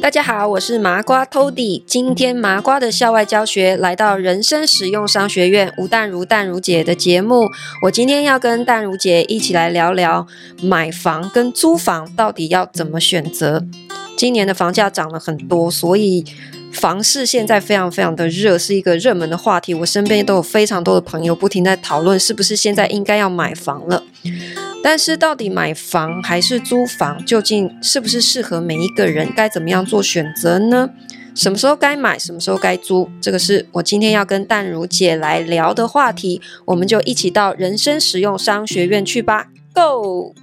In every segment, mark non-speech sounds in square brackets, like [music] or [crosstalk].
大家好，我是麻瓜 Tody。今天麻瓜的校外教学来到人生使用商学院吴淡如淡如姐的节目。我今天要跟淡如姐一起来聊聊买房跟租房到底要怎么选择。今年的房价涨了很多，所以房市现在非常非常的热，是一个热门的话题。我身边都有非常多的朋友不停在讨论，是不是现在应该要买房了。但是到底买房还是租房，究竟是不是适合每一个人？该怎么样做选择呢？什么时候该买，什么时候该租？这个是我今天要跟淡如姐来聊的话题。我们就一起到人生实用商学院去吧，Go！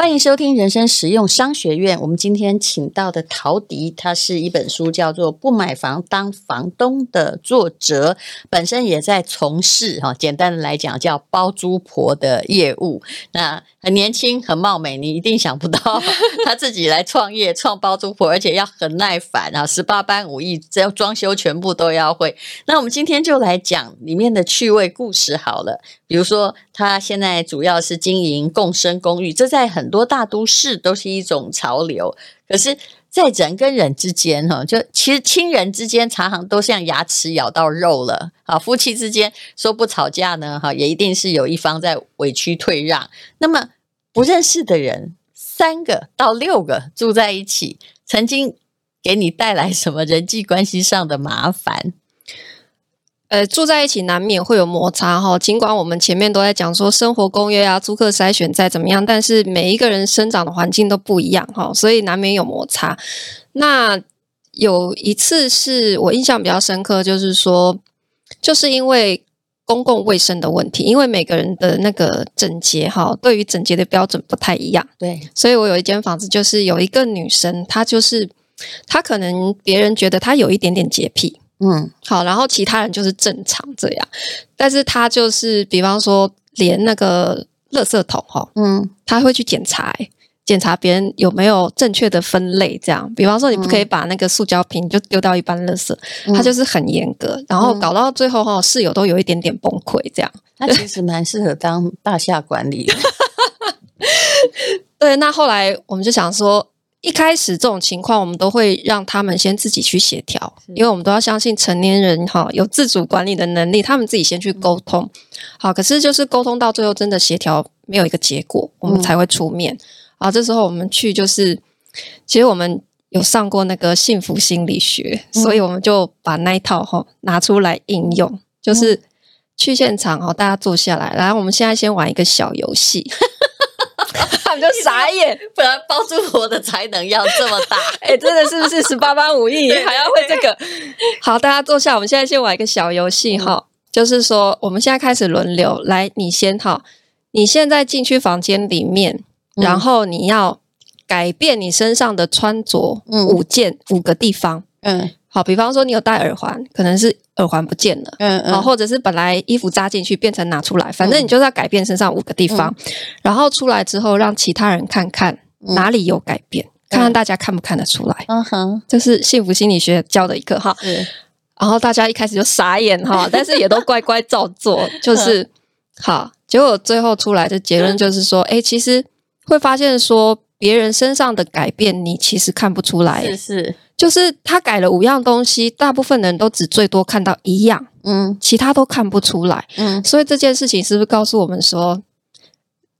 欢迎收听人生实用商学院。我们今天请到的陶迪，他是一本书叫做《不买房当房东》的作者，本身也在从事哈，简单的来讲叫包租婆的业务。那很年轻，很貌美，你一定想不到他自己来创业，创包租婆，而且要很耐烦啊，[laughs] 十八般武艺，只要装修全部都要会。那我们今天就来讲里面的趣味故事好了，比如说他现在主要是经营共生公寓，这在很多大都市都是一种潮流。可是，在人跟人之间，哈，就其实亲人之间常常都像牙齿咬到肉了啊。夫妻之间说不吵架呢，哈，也一定是有一方在委屈退让。那么不认识的人，三个到六个住在一起，曾经给你带来什么人际关系上的麻烦？呃，住在一起难免会有摩擦哈。尽管我们前面都在讲说生活公约啊、租客筛选再怎么样，但是每一个人生长的环境都不一样哈，所以难免有摩擦。那有一次是我印象比较深刻，就是说，就是因为公共卫生的问题，因为每个人的那个整洁哈，对于整洁的标准不太一样。对，所以我有一间房子，就是有一个女生，她就是她可能别人觉得她有一点点洁癖。嗯，好，然后其他人就是正常这样，但是他就是，比方说，连那个垃圾桶哈，嗯，他会去检查，检查别人有没有正确的分类，这样，比方说，你不可以把那个塑胶瓶就丢到一般垃圾，嗯、他就是很严格，然后搞到最后哈，室友都有一点点崩溃，这样，他其实蛮适合当大厦管理的，[laughs] 对，那后来我们就想说。一开始这种情况，我们都会让他们先自己去协调，因为我们都要相信成年人哈有自主管理的能力，他们自己先去沟通。好，可是就是沟通到最后真的协调没有一个结果，我们才会出面。啊，这时候我们去就是，其实我们有上过那个幸福心理学，所以我们就把那一套哈拿出来应用，就是去现场哈，大家坐下来，然后我们现在先玩一个小游戏。[laughs] 他们就傻眼，本来包租婆的才能要这么大？[laughs] 哎、欸，真的是不是十八般武艺 [laughs] 还要会这个？好，大家坐下，我们现在先玩一个小游戏哈，就是说我们现在开始轮流。来，你先哈，你现在进去房间里面，然后你要改变你身上的穿着五件五个地方，嗯。好，比方说你有戴耳环，可能是耳环不见了，嗯嗯，或者是本来衣服扎进去变成拿出来，反正你就是要改变身上五个地方，嗯、然后出来之后让其他人看看哪里有改变，嗯、看看大家看不看得出来。嗯哼，这是幸福心理学教的一个哈。是，然后大家一开始就傻眼哈，但是也都乖乖照做，就是好。结果最后出来的结论就是说，哎、欸，其实会发现说别人身上的改变，你其实看不出来。是是。就是他改了五样东西，大部分人都只最多看到一样，嗯，其他都看不出来，嗯，所以这件事情是不是告诉我们说，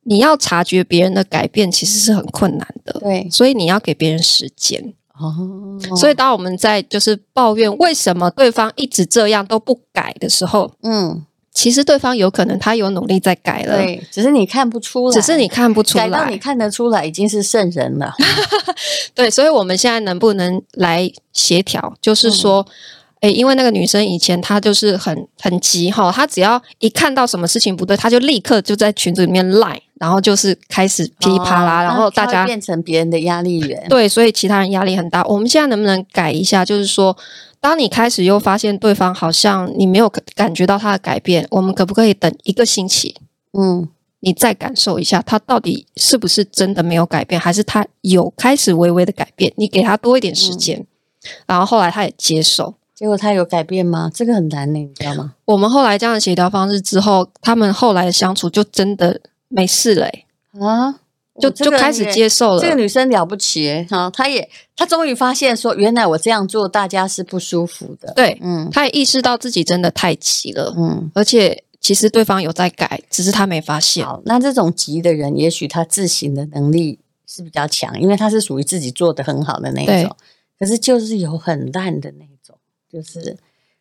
你要察觉别人的改变其实是很困难的，对，所以你要给别人时间，哦，所以当我们在就是抱怨为什么对方一直这样都不改的时候，嗯。其实对方有可能他有努力在改了，对，只是你看不出来，只是你看不出来，改到你看得出来已经是圣人了。[laughs] 对，所以我们现在能不能来协调？就是说，嗯、诶，因为那个女生以前她就是很很急哈，她只要一看到什么事情不对，她就立刻就在群组里面赖，然后就是开始噼里啪啦，哦、然后大家变成别人的压力源。对，所以其他人压力很大。我们现在能不能改一下？就是说。当你开始又发现对方好像你没有感觉到他的改变，我们可不可以等一个星期？嗯，你再感受一下他到底是不是真的没有改变，还是他有开始微微的改变？你给他多一点时间，嗯、然后后来他也接受。结果他有改变吗？这个很难呢，你知道吗？我们后来这样的协调方式之后，他们后来的相处就真的没事了啊，就就开始接受了。这个女生了不起哈，她也她终于发现说，原来我这样做大家是不舒服的。对，嗯，她也意识到自己真的太急了，嗯，而且其实对方有在改，只是她没发现。好，那这种急的人，也许他自省的能力是比较强，因为他是属于自己做的很好的那一种。可是就是有很烂的那种，就是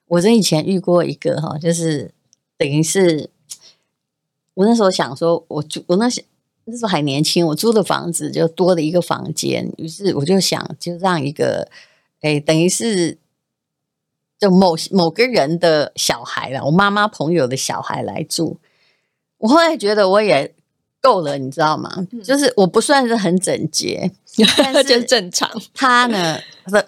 我这以前遇过一个哈，就是等于是我那时候想说，我就我那时那时候还年轻，我租的房子就多了一个房间，于是我就想就让一个哎，等于是就某某个人的小孩了，我妈妈朋友的小孩来住。我后来觉得我也。够了，你知道吗？就是我不算是很整洁，但 [laughs] 是正常。[laughs] 他呢，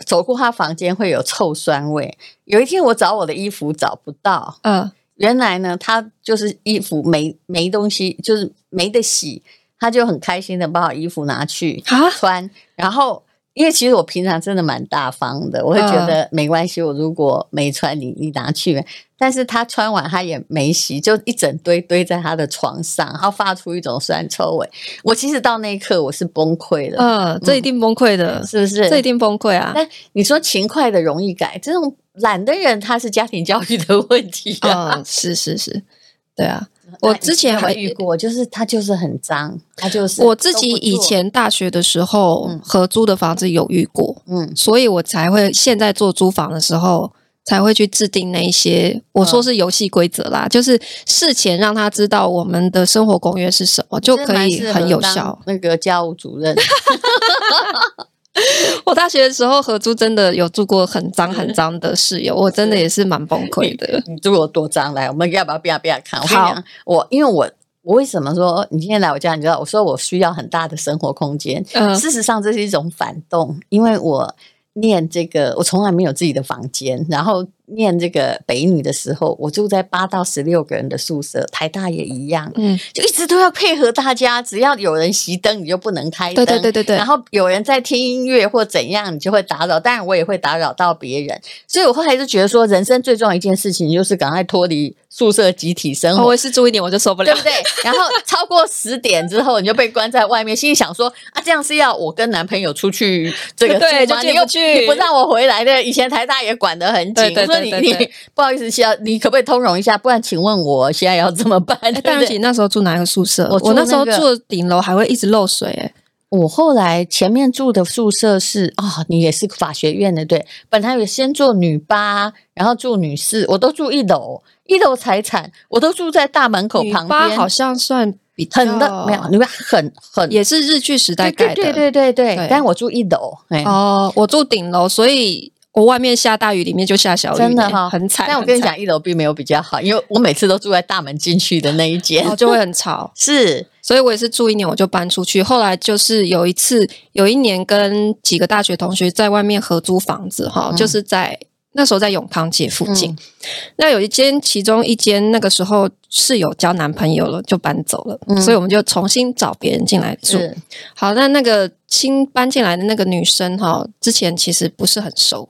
走过他房间会有臭酸味。有一天我找我的衣服找不到，嗯，原来呢，他就是衣服没没东西，就是没得洗，他就很开心的把我衣服拿去穿，然后。因为其实我平常真的蛮大方的，我会觉得没关系。我如果没穿，你你拿去。但是他穿完他也没洗，就一整堆堆在他的床上，然后发出一种酸臭味。我其实到那一刻我是崩溃的，嗯，这一定崩溃的，嗯，是不是？这一定崩溃啊！但你说勤快的容易改，这种懒的人他是家庭教育的问题啊，嗯，是是是，对啊。我之前还遇过，就是他就是很脏，他就是我自己以前大学的时候合租的房子有遇过，嗯，所以我才会现在做租房的时候才会去制定那一些我说是游戏规则啦，就是事前让他知道我们的生活公约是什么，就可以很有效。那个家务主任。[laughs] [laughs] 我大学的时候合租，真的有住过很脏很脏的室友，我真的也是蛮崩溃的。你住过多脏？来，我们要不要变变看？我跟你讲，我因为我我为什么说你今天来我家？你知道，我说我需要很大的生活空间。嗯，事实上这是一种反动，因为我念这个，我从来没有自己的房间，然后。念这个北女的时候，我住在八到十六个人的宿舍，台大也一样，嗯，就一直都要配合大家，只要有人熄灯，你就不能开灯，对对对对对。然后有人在听音乐或怎样，你就会打扰，当然我也会打扰到别人，所以我后来就觉得说，人生最重要一件事情就是赶快脱离宿舍集体生活。我是住一点我就受不了，对不对？[laughs] 然后超过十点之后，你就被关在外面，心里想说啊，这样是要我跟男朋友出去这个 [laughs] 住吗？对，就进不去，你不让我回来的。以前台大也管得很紧，对对对。你你 [laughs] 不好意思，需要你可不可以通融一下？不然，请问我现在要怎么办？对不起，那时候住哪个宿舍？我我那时候住顶楼还会一直漏水。哎，我后来前面住的宿舍是啊，你也是法学院的对？本来有先住女八，然后住女四，我都住一楼，一楼财产，我都住在大门口旁边。好像算比很的没有，你们很很也是日剧时代盖的，对对对对。但我住一楼，哦，我住顶楼，所以。我外面下大雨，里面就下小雨，真的哈、哦，很惨。但我跟你讲，一楼并没有比较好，因为我每次都住在大门进去的那一间，然后就会很吵。[laughs] 是，所以我也是住一年我就搬出去。后来就是有一次，有一年跟几个大学同学在外面合租房子，哈、嗯，就是在。那时候在永康街附近，嗯、那有一间，其中一间那个时候室友交男朋友了，就搬走了，嗯、所以我们就重新找别人进来住。好，那那个新搬进来的那个女生哈，之前其实不是很熟，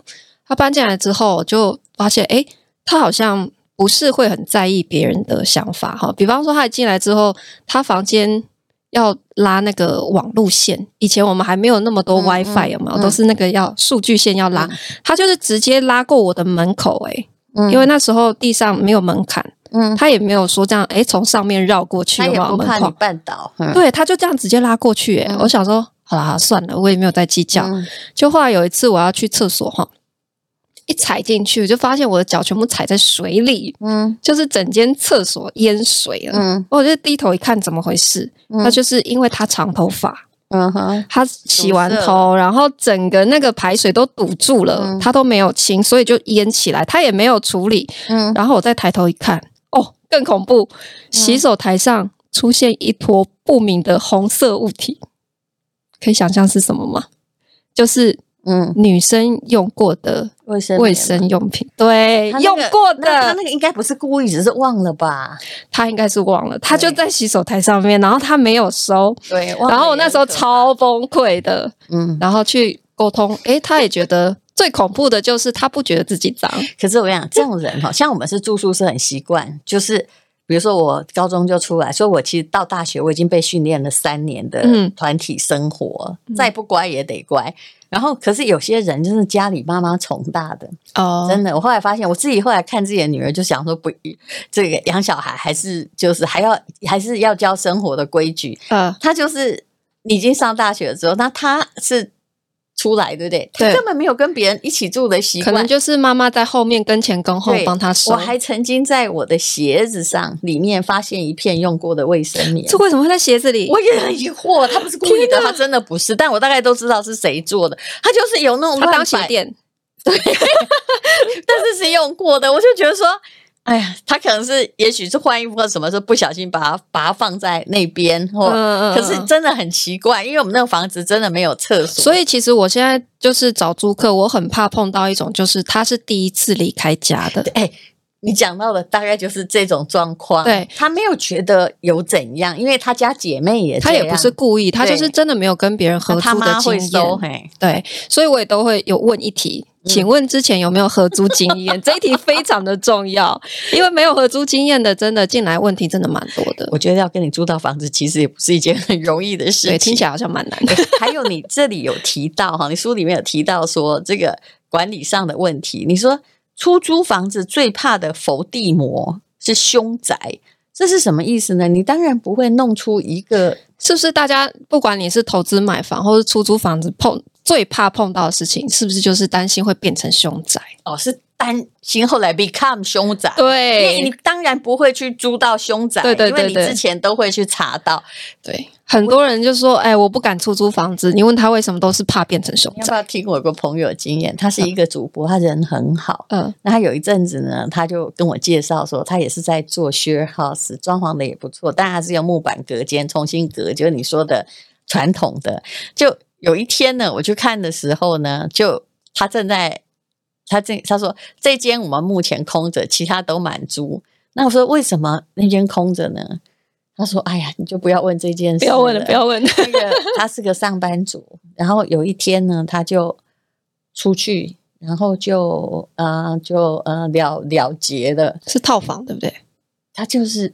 她搬进来之后就发现，诶，她好像不是会很在意别人的想法哈。比方说，她一进来之后，她房间。要拉那个网路线，以前我们还没有那么多 WiFi，有没有？都是那个要数据线要拉，他、嗯、就是直接拉过我的门口、欸，诶、嗯、因为那时候地上没有门槛，嗯，他也没有说这样，诶从上面绕过去，他也不怕你绊倒，嗯、对，他就这样直接拉过去、欸，我想说，好啦，算了，我也没有再计较。嗯、就后来有一次我要去厕所，哈。一踩进去，我就发现我的脚全部踩在水里，嗯，就是整间厕所淹水了，嗯，我就低头一看，怎么回事？那、嗯、就是因为他长头发，嗯哼，他洗完头，然后整个那个排水都堵住了，嗯、他都没有清，所以就淹起来，他也没有处理，嗯，然后我再抬头一看，哦，更恐怖，洗手台上出现一坨不明的红色物体，可以想象是什么吗？就是。嗯，女生用过的卫生卫生用品，对，那个、用过的，他那个应该不是故意，只是忘了吧？他应该是忘了，他就在洗手台上面，然后他没有收，对。然后我那时候超崩溃的，嗯，然后去沟通，诶，他也觉得最恐怖的就是他不觉得自己脏。可是我跟你讲，这种人哈，[laughs] 像我们是住宿是很习惯，就是比如说我高中就出来，所以我其实到大学我已经被训练了三年的团体生活，嗯、再不乖也得乖。然后，可是有些人就是家里妈妈宠大的哦，真的。我后来发现，我自己后来看自己的女儿，就想说不，这个养小孩还是就是还要还是要教生活的规矩。嗯，他就是已经上大学了之后，那他是。出来对不对？他根本没有跟别人一起住的习惯，可能就是妈妈在后面跟前跟后帮他收。我还曾经在我的鞋子上里面发现一片用过的卫生棉，这为什么会在鞋子里？我也很疑惑，他不是故意的，他真的不是，但我大概都知道是谁做的。他就是有那种他当鞋垫，[laughs] 对，但是是用过的，我就觉得说。哎呀，他可能是，也许是换衣服或什么时候不小心把它把它放在那边，或、嗯、可是真的很奇怪，因为我们那个房子真的没有厕所，所以其实我现在就是找租客，我很怕碰到一种就是他是第一次离开家的。哎，你讲到的大概就是这种状况，对，他没有觉得有怎样，因为他家姐妹也，他也不是故意，他就是真的没有跟别人合租的经验，对，所以我也都会有问一题。请问之前有没有合租经验？这一题非常的重要，因为没有合租经验的，真的进来问题真的蛮多的。我觉得要跟你租到房子，其实也不是一件很容易的事情。对，听起来好像蛮难的。还有你这里有提到哈，你书里面有提到说这个管理上的问题。你说出租房子最怕的伏地魔是凶宅，这是什么意思呢？你当然不会弄出一个，是不是？大家不管你是投资买房或是出租房子碰。最怕碰到的事情，是不是就是担心会变成凶宅？哦，是担心后来 become 凶宅。对，你当然不会去租到凶宅，对对对，因为你之前都会去查到。对，很多人就说：“哎，我不敢出租房子。”你问他为什么，都是怕变成凶宅。要不要听我有个朋友的经验？他是一个主播，他人很好。嗯，那他有一阵子呢，他就跟我介绍说，他也是在做 share house，装潢的也不错，但他是用木板隔间重新隔，就是你说的传统的就。有一天呢，我去看的时候呢，就他正在，他正他说这间我们目前空着，其他都满租。那我说为什么那间空着呢？他说：“哎呀，你就不要问这件事，不要问了，不要问。[laughs] 那个他是个上班族，然后有一天呢，他就出去，然后就呃就呃了了结了，是套房对不对？他就是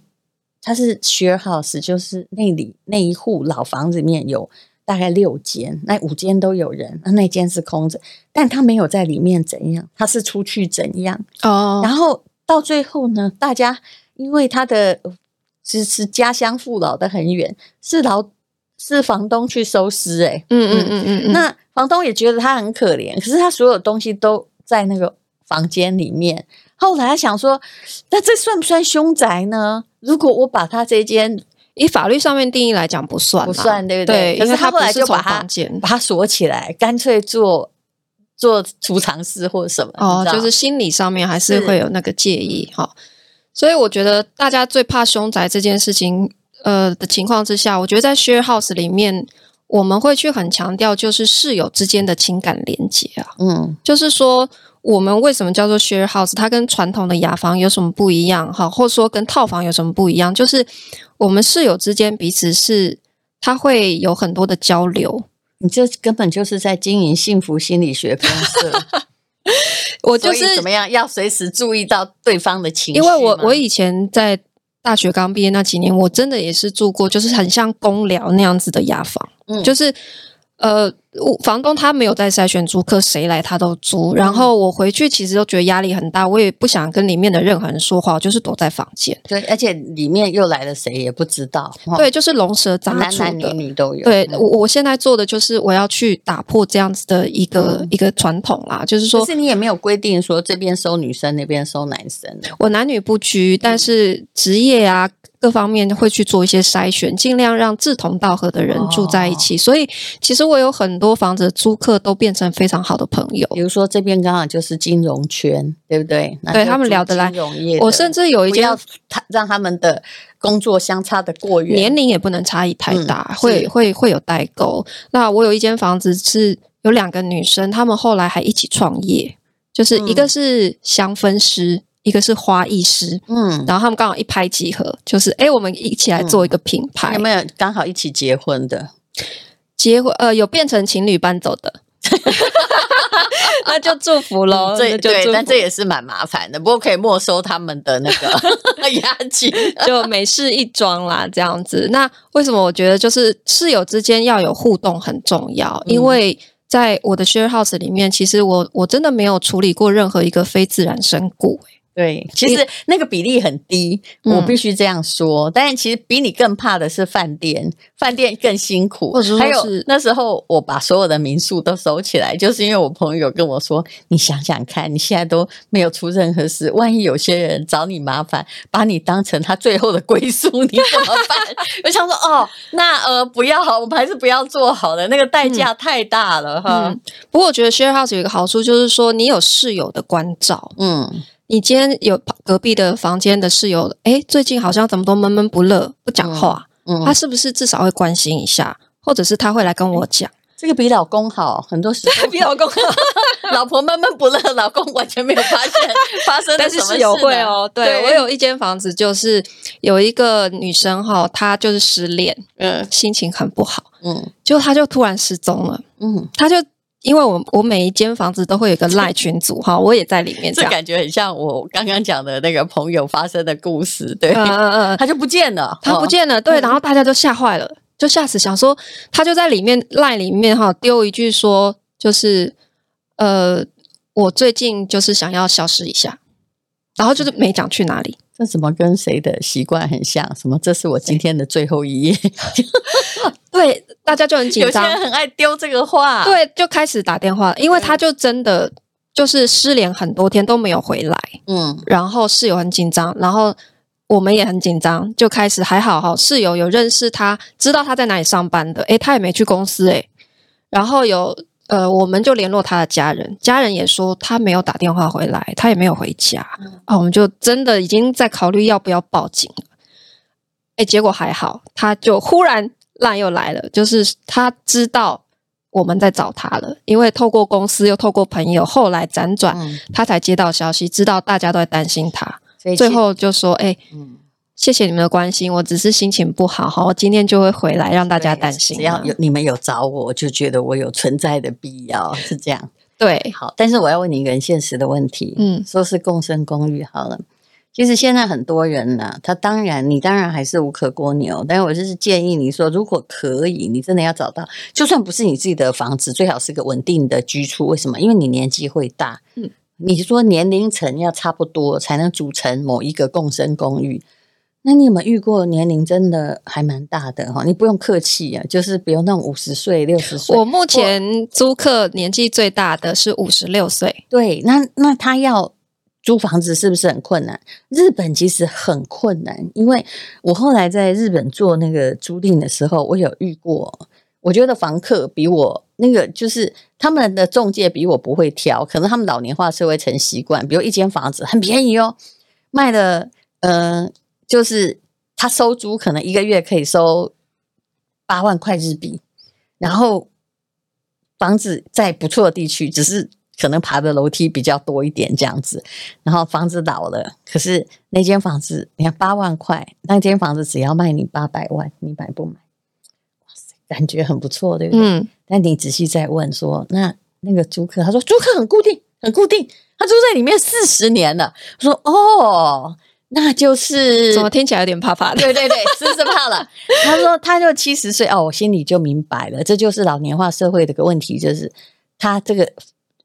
他是 share house，就是那里那一户老房子里面有。”大概六间，那五间都有人，那那间是空着，但他没有在里面怎样，他是出去怎样哦。然后到最后呢，大家因为他的是是家乡父老的很远，是老是房东去收尸，哎，嗯嗯嗯嗯，那房东也觉得他很可怜，可是他所有东西都在那个房间里面。后来他想说，那这算不算凶宅呢？如果我把他这间。以法律上面定义来讲，不算，不算，对不对？对，可是他后来就把它把它锁起来，干脆做做储藏室或者什么。哦，就是心理上面还是会有那个介意哈。所以我觉得大家最怕凶宅这件事情，呃的情况之下，我觉得在 share house 里面，我们会去很强调，就是室友之间的情感连接啊。嗯，就是说。我们为什么叫做 share house？它跟传统的雅房有什么不一样？哈，或者说跟套房有什么不一样？就是我们室友之间彼此是，他会有很多的交流。你这根本就是在经营幸福心理学公社。[laughs] 我就是怎么样，要随时注意到对方的情绪。因为我我以前在大学刚毕业那几年，我真的也是住过，就是很像公寮那样子的雅房，嗯，就是。呃，房东他没有在筛选租客，谁来他都租。然后我回去其实都觉得压力很大，我也不想跟里面的任何人说话，我就是躲在房间。对，而且里面又来了谁也不知道。对，就是龙蛇杂处的，男男女女都有。对，我我现在做的就是我要去打破这样子的一个、嗯、一个传统啦，就是说，可是你也没有规定说这边收女生，那边收男生。我男女不拘，但是职业啊。各方面会去做一些筛选，尽量让志同道合的人住在一起。哦、所以，其实我有很多房子的租客都变成非常好的朋友。比如说，这边刚好就是金融圈，对不对？对他们聊得来。我甚至有一间，要他让他们的工作相差的过远，年龄也不能差异太大，嗯、会会会有代沟。那我有一间房子是有两个女生，她们后来还一起创业，就是一个是香氛师。一个是花艺师，嗯，然后他们刚好一拍即合，就是哎，我们一起来做一个品牌。嗯、有没有刚好一起结婚的？结婚呃，有变成情侣搬走的。[laughs] 那就祝福喽。对、嗯、对，但这也是蛮麻烦的，不过可以没收他们的那个 [laughs] 押金，就美事一桩啦，这样子。那为什么我觉得就是室友之间要有互动很重要？因为在我的 share house 里面，其实我我真的没有处理过任何一个非自然身故。对，其实那个比例很低，嗯、我必须这样说。但是其实比你更怕的是饭店，饭店更辛苦。或者是还有那时候我把所有的民宿都收起来，就是因为我朋友跟我说：“你想想看，你现在都没有出任何事，万一有些人找你麻烦，把你当成他最后的归宿，你怎么办？” [laughs] 我想说：“哦，那呃，不要好，我们还是不要做好了，那个代价太大了、嗯、哈。嗯”不过我觉得 share house 有一个好处，就是说你有室友的关照，嗯。你今天有隔壁的房间的室友，哎，最近好像怎么都闷闷不乐，不讲话。嗯，嗯，他是不是至少会关心一下，或者是他会来跟我讲？这个比老公好，很多时候比老公好。[laughs] 老婆闷闷不乐，老公完全没有发现 [laughs] 发生的什么事。但是室友会哦，对，对我有一间房子，就是有一个女生哈，她就是失恋，嗯，心情很不好，嗯，就她就突然失踪了，嗯，她就。因为我我每一间房子都会有一个 [laughs] 赖群组哈，我也在里面这，这感觉很像我刚刚讲的那个朋友发生的故事，对，嗯嗯嗯，他就不见了，他不见了，对，然后大家都吓坏了，就吓死，想说他就在里面赖里面哈丢一句说，就是呃，我最近就是想要消失一下，然后就是没讲去哪里。这怎么跟谁的习惯很像？什么？这是我今天的最后一页。[laughs] 对，大家就很紧张。有些人很爱丢这个话。对，就开始打电话，因为他就真的就是失联很多天都没有回来。嗯，然后室友很紧张，然后我们也很紧张，就开始还好哈。室友有认识他，知道他在哪里上班的。诶，他也没去公司诶。然后有。呃，我们就联络他的家人，家人也说他没有打电话回来，他也没有回家。嗯、啊，我们就真的已经在考虑要不要报警了。哎，结果还好，他就忽然赖又来了，就是他知道我们在找他了，因为透过公司又透过朋友，后来辗转、嗯、他才接到消息，知道大家都在担心他，所以最后就说：“哎。嗯”谢谢你们的关心，我只是心情不好，好，我今天就会回来，让大家担心。只要有你们有找我，我就觉得我有存在的必要，[laughs] 是这样。对，好，但是我要问你一个很现实的问题，嗯，说是共生公寓好了，其实现在很多人呢、啊，他当然，你当然还是无可蜗牛，但是我就是建议你说，如果可以，你真的要找到，就算不是你自己的房子，最好是个稳定的居处。为什么？因为你年纪会大，嗯，你说年龄层要差不多才能组成某一个共生公寓。那你有没有遇过年龄真的还蛮大的哈？你不用客气啊，就是比如那种五十岁、六十岁。我目前租客年纪最大的是五十六岁。对，那那他要租房子是不是很困难？日本其实很困难，因为我后来在日本做那个租赁的时候，我有遇过。我觉得房客比我那个就是他们的中介比我不会挑，可能他们老年化社会成习惯。比如一间房子很便宜哦，卖的呃。就是他收租可能一个月可以收八万块日币，然后房子在不错的地区，只是可能爬的楼梯比较多一点这样子。然后房子老了，可是那间房子你看八万块，那间房子只要卖你八百万，你买不买？哇塞，感觉很不错，对不对？嗯。但你仔细再问说，那那个租客他说租客很固定，很固定，他住在里面四十年了。我说哦。那就是怎么听起来有点怕怕的？对对对，是是怕了。[laughs] 他说他就七十岁哦，我心里就明白了，这就是老年化社会的个问题，就是他这个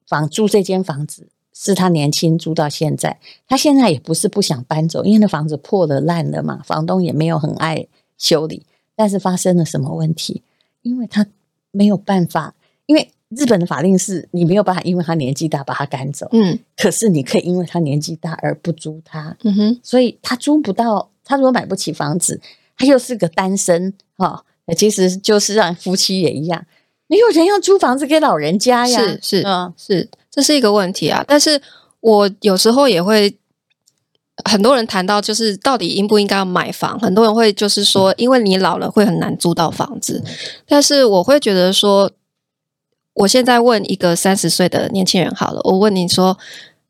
房租这间房子是他年轻租到现在，他现在也不是不想搬走，因为那房子破了烂了嘛，房东也没有很爱修理，但是发生了什么问题？因为他没有办法，因为。日本的法令是你没有办法因为他年纪大把他赶走，嗯，可是你可以因为他年纪大而不租他，嗯哼，所以他租不到，他如果买不起房子，他又是个单身，哈，其实就是让夫妻也一样，没有人要租房子给老人家呀，是是嗯是，这是一个问题啊。但是我有时候也会，很多人谈到就是到底应不应该要买房，很多人会就是说，因为你老了会很难租到房子，但是我会觉得说。我现在问一个三十岁的年轻人好了，我问你说，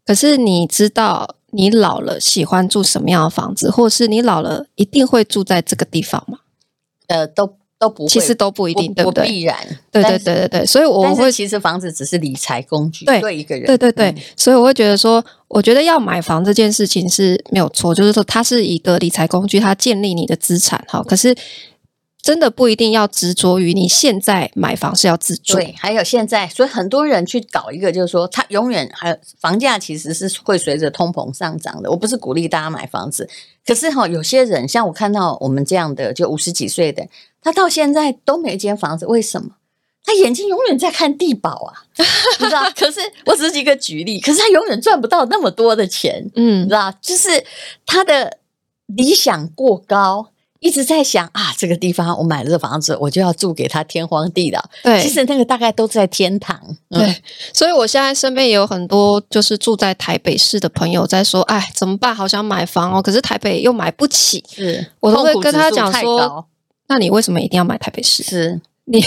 可是你知道你老了喜欢住什么样的房子，或是你老了一定会住在这个地方吗？呃，都都不会，其实都不一定，对不对？必然，对对对对对。所以我会，其实房子只是理财工具，对，对一个人，对对对。所以我会觉得说，我觉得要买房这件事情是没有错，就是说它是一个理财工具，它建立你的资产哈。可是。真的不一定要执着于你现在买房是要自住，对，还有现在，所以很多人去搞一个，就是说他永远还有房价其实是会随着通膨上涨的。我不是鼓励大家买房子，可是哈，有些人像我看到我们这样的，就五十几岁的，他到现在都没间房子，为什么？他眼睛永远在看地保啊，[laughs] 你知道？[laughs] 可是我只是一个举例，可是他永远赚不到那么多的钱，嗯，你知道？就是他的理想过高。一直在想啊，这个地方我买了这房子，我就要住给他天荒地老。对，其实那个大概都在天堂。嗯、对，所以我现在身边也有很多就是住在台北市的朋友在说，哎，怎么办？好想买房哦，可是台北又买不起。是，我都会跟他讲说，那你为什么一定要买台北市？是你，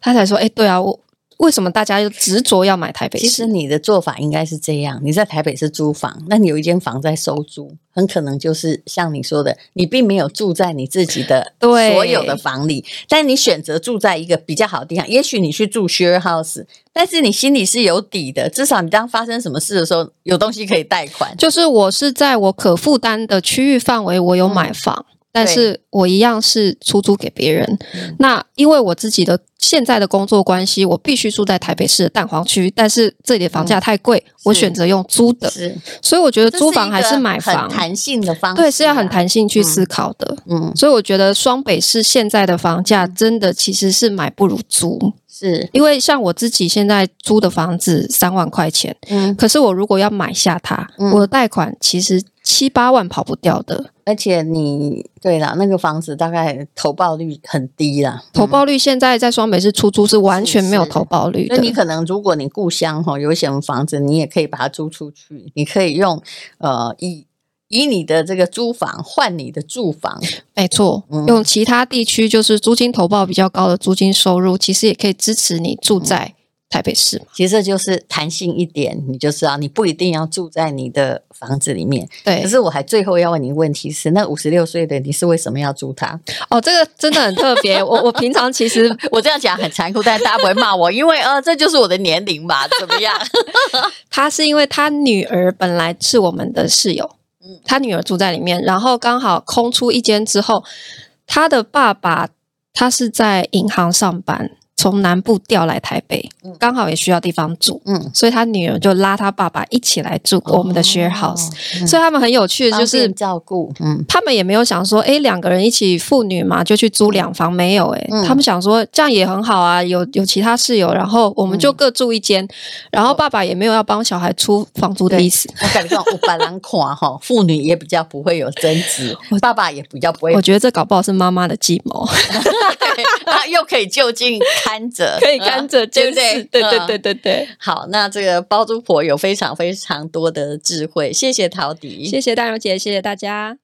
他才说，哎，对啊，我。为什么大家又执着要买台北市？其实你的做法应该是这样：你在台北市租房，那你有一间房在收租，很可能就是像你说的，你并没有住在你自己的 [laughs] 所有的房里，但你选择住在一个比较好的地方。也许你去住 share house，但是你心里是有底的，至少你当发生什么事的时候，有东西可以贷款。就是我是在我可负担的区域范围，我有买房。嗯但是我一样是出租给别人。嗯、那因为我自己的现在的工作关系，我必须住在台北市的蛋黄区。但是这里的房价太贵，嗯、我选择用租的。是，所以我觉得租房还是买房弹性的方式，啊，对，是要很弹性去思考的。嗯，所以我觉得双北市现在的房价真的其实是买不如租。是因为像我自己现在租的房子三万块钱，嗯，可是我如果要买下它，嗯、我的贷款其实七八万跑不掉的。而且你对啦，那个房子大概投报率很低啦。投报率现在在双北市出租是完全没有投报率的。那你可能如果你故乡哈有什么房子，你也可以把它租出去，你可以用呃以。以你的这个租房换你的住房，没错。嗯、用其他地区就是租金投报比较高的租金收入，其实也可以支持你住在台北市嘛。其实就是弹性一点，你就知道你不一定要住在你的房子里面。对。可是我还最后要问你问题是：那五十六岁的你是为什么要租他？[laughs] 哦，这个真的很特别。我我平常其实 [laughs] 我这样讲很残酷，但是大家不会骂我，因为呃，这就是我的年龄吧？怎么样？[laughs] 他是因为他女儿本来是我们的室友。他女儿住在里面，然后刚好空出一间之后，他的爸爸他是在银行上班。从南部调来台北，刚好也需要地方住，嗯，所以他女儿就拉他爸爸一起来住我们的 share house，所以他们很有趣的就是照顾，嗯，他们也没有想说，哎，两个人一起父女嘛，就去租两房，没有，哎，他们想说这样也很好啊，有有其他室友，然后我们就各住一间，然后爸爸也没有要帮小孩出房租的意思。我感觉我本人垮哈，[laughs] 父女也比较不会有争执，爸爸也比较不会。我觉得这搞不好是妈妈的计谋，[laughs] 他又可以就近。看着 [laughs] 可以看着，对不对？对对对对对。好，那这个包租婆有非常非常多的智慧，谢谢陶迪，谢谢大荣姐，谢谢大家。